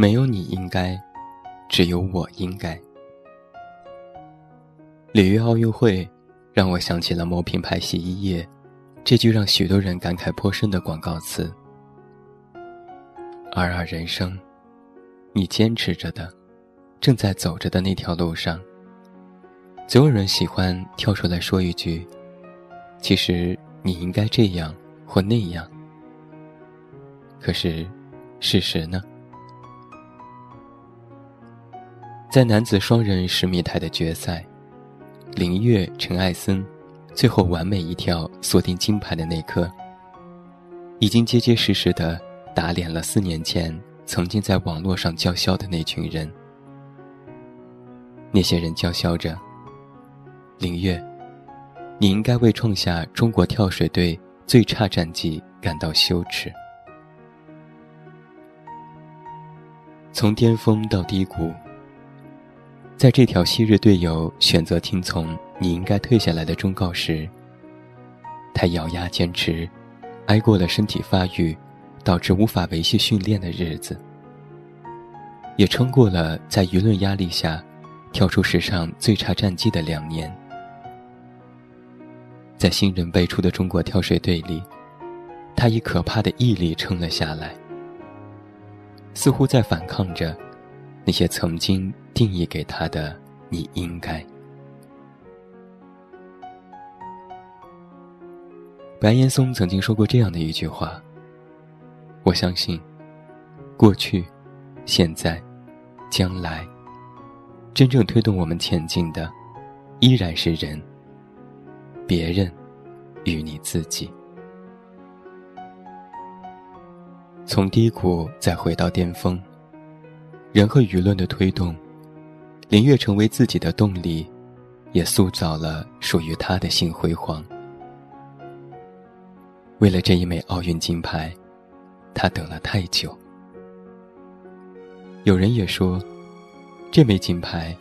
没有你应该，只有我应该。里约奥运会，让我想起了某品牌洗衣液，这句让许多人感慨颇深的广告词。二二人生，你坚持着的，正在走着的那条路上，总有人喜欢跳出来说一句：“其实你应该这样或那样。”可是，事实呢？在男子双人十米台的决赛，林月、陈艾森最后完美一跳锁定金牌的那刻，已经结结实实的打脸了四年前曾经在网络上叫嚣的那群人。那些人叫嚣着：“林月，你应该为创下中国跳水队最差战绩感到羞耻。”从巅峰到低谷，在这条昔日队友选择听从你应该退下来的忠告时，他咬牙坚持，挨过了身体发育导致无法维系训练的日子，也撑过了在舆论压力下跳出史上最差战绩的两年。在新人辈出的中国跳水队里，他以可怕的毅力撑了下来。似乎在反抗着那些曾经定义给他的“你应该”。白岩松曾经说过这样的一句话：“我相信，过去、现在、将来，真正推动我们前进的，依然是人、别人与你自己。”从低谷再回到巅峰，人和舆论的推动，林月成为自己的动力，也塑造了属于他的新辉煌。为了这一枚奥运金牌，他等了太久。有人也说，这枚金牌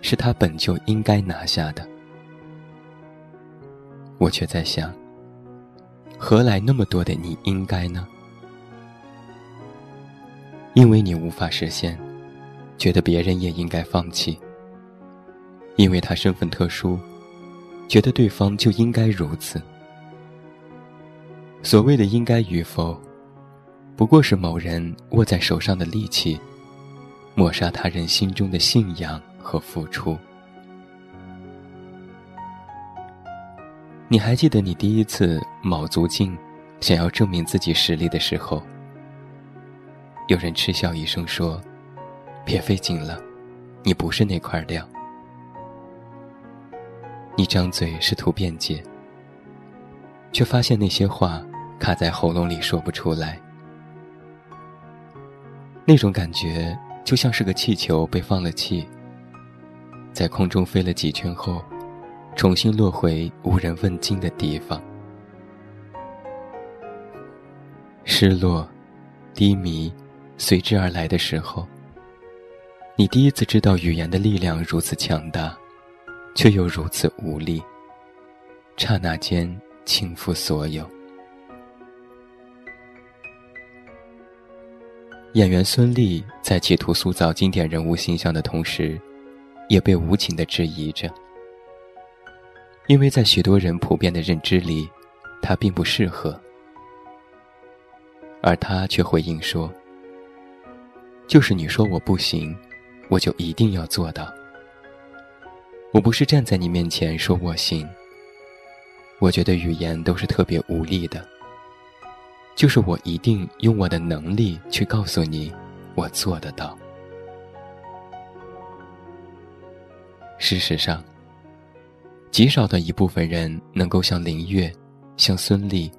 是他本就应该拿下的。我却在想，何来那么多的你应该呢？因为你无法实现，觉得别人也应该放弃。因为他身份特殊，觉得对方就应该如此。所谓的应该与否，不过是某人握在手上的利器，抹杀他人心中的信仰和付出。你还记得你第一次卯足劲，想要证明自己实力的时候？有人嗤笑一声说：“别费劲了，你不是那块料。”你张嘴试图辩解，却发现那些话卡在喉咙里说不出来。那种感觉就像是个气球被放了气，在空中飞了几圈后，重新落回无人问津的地方。失落，低迷。随之而来的时候，你第一次知道语言的力量如此强大，却又如此无力。刹那间倾覆所有。演员孙俪在企图塑造经典人物形象的同时，也被无情的质疑着，因为在许多人普遍的认知里，她并不适合，而她却回应说。就是你说我不行，我就一定要做到。我不是站在你面前说我行。我觉得语言都是特别无力的。就是我一定用我的能力去告诉你，我做得到。事实上，极少的一部分人能够像林月，像孙俪，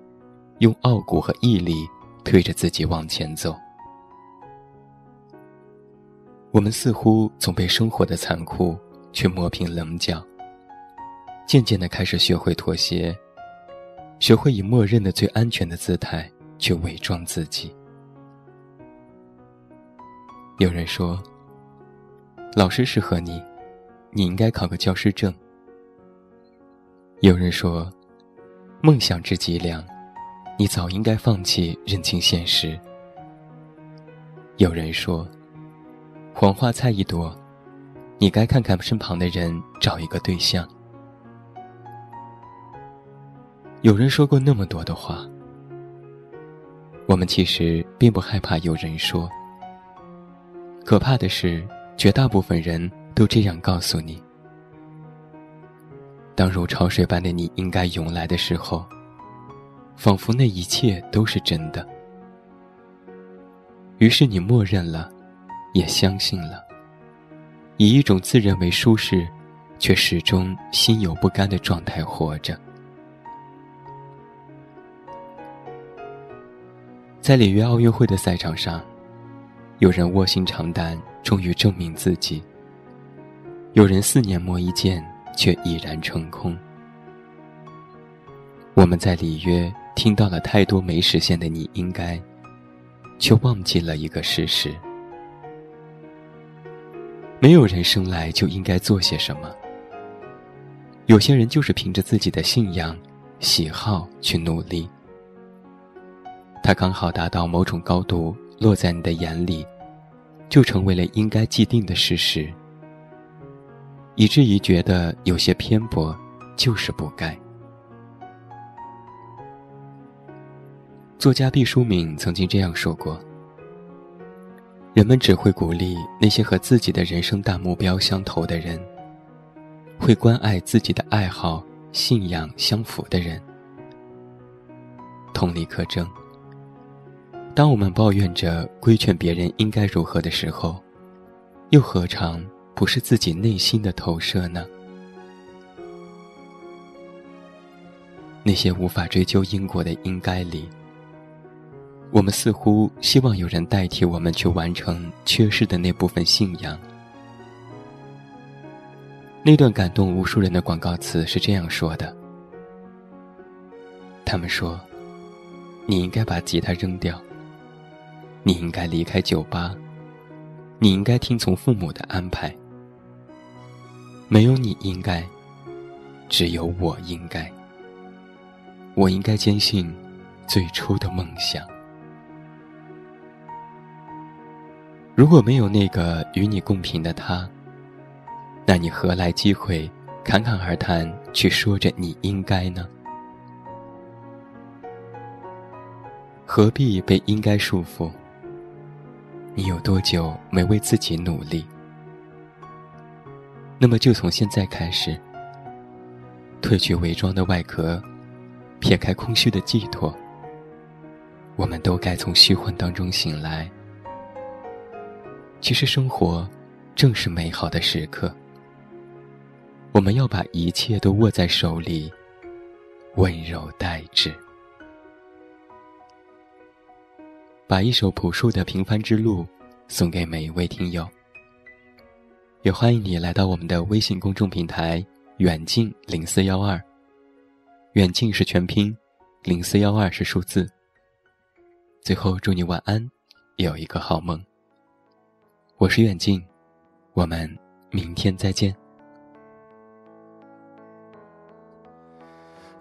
用傲骨和毅力推着自己往前走。我们似乎总被生活的残酷去磨平棱角，渐渐的开始学会妥协，学会以默认的最安全的姿态去伪装自己。有人说，老师适合你，你应该考个教师证。有人说，梦想之脊梁，你早应该放弃，认清现实。有人说。黄花菜一朵，你该看看身旁的人，找一个对象。有人说过那么多的话，我们其实并不害怕有人说。可怕的是，绝大部分人都这样告诉你：当如潮水般的你应该涌来的时候，仿佛那一切都是真的。于是你默认了。也相信了，以一种自认为舒适，却始终心有不甘的状态活着。在里约奥运会的赛场上，有人卧薪尝胆，终于证明自己；有人四年磨一剑，却已然成空。我们在里约听到了太多没实现的“你应该”，却忘记了一个事实。没有人生来就应该做些什么。有些人就是凭着自己的信仰、喜好去努力，他刚好达到某种高度，落在你的眼里，就成为了应该既定的事实，以至于觉得有些偏颇，就是不该。作家毕淑敏曾经这样说过。人们只会鼓励那些和自己的人生大目标相投的人，会关爱自己的爱好、信仰相符的人。同理可证。当我们抱怨着规劝别人应该如何的时候，又何尝不是自己内心的投射呢？那些无法追究因果的应该里。我们似乎希望有人代替我们去完成缺失的那部分信仰。那段感动无数人的广告词是这样说的：“他们说，你应该把吉他扔掉，你应该离开酒吧，你应该听从父母的安排。没有你应该，只有我应该。我应该坚信最初的梦想。”如果没有那个与你共频的他，那你何来机会侃侃而谈，去说着你应该呢？何必被应该束缚？你有多久没为自己努力？那么就从现在开始，褪去伪装的外壳，撇开空虚的寄托，我们都该从虚幻当中醒来。其实生活，正是美好的时刻。我们要把一切都握在手里，温柔待之。把一首朴树的《平凡之路》送给每一位听友。也欢迎你来到我们的微信公众平台“远近零四幺二”，远近是全拼，零四幺二是数字。最后，祝你晚安，有一个好梦。我是远近，我们明天再见。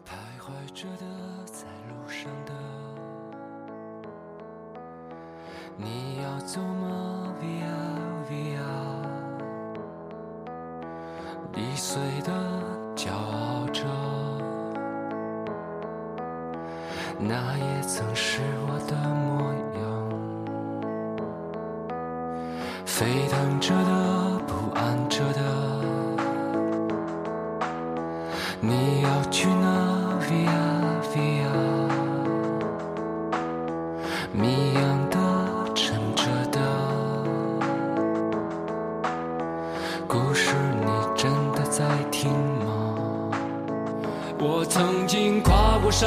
徘徊着的，在路上的，你要走吗？Via Via，易碎的，骄傲着，那也曾是我的模样。沸腾着的，不安着的，你要去哪？Via Via，谜样的，沉着的，故事你真的在听吗？我曾经跨过山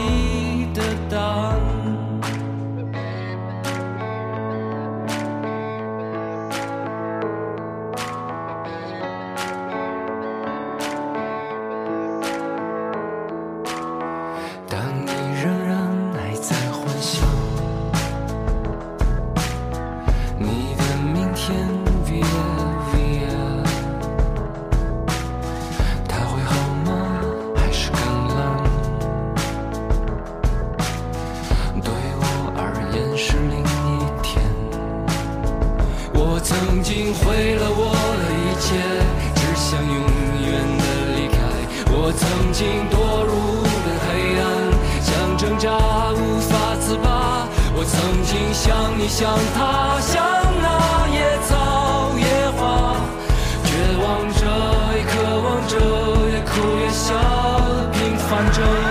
扎无法自拔。我曾经像你，像他，像那野草野花，绝望着，也渴望着，也哭也笑，平凡着。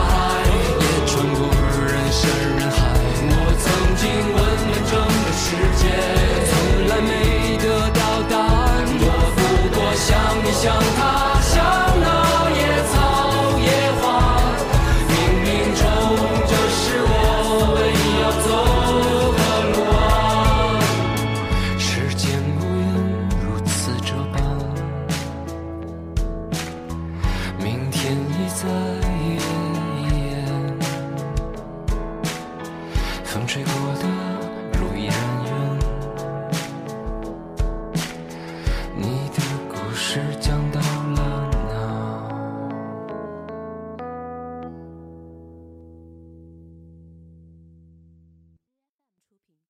在。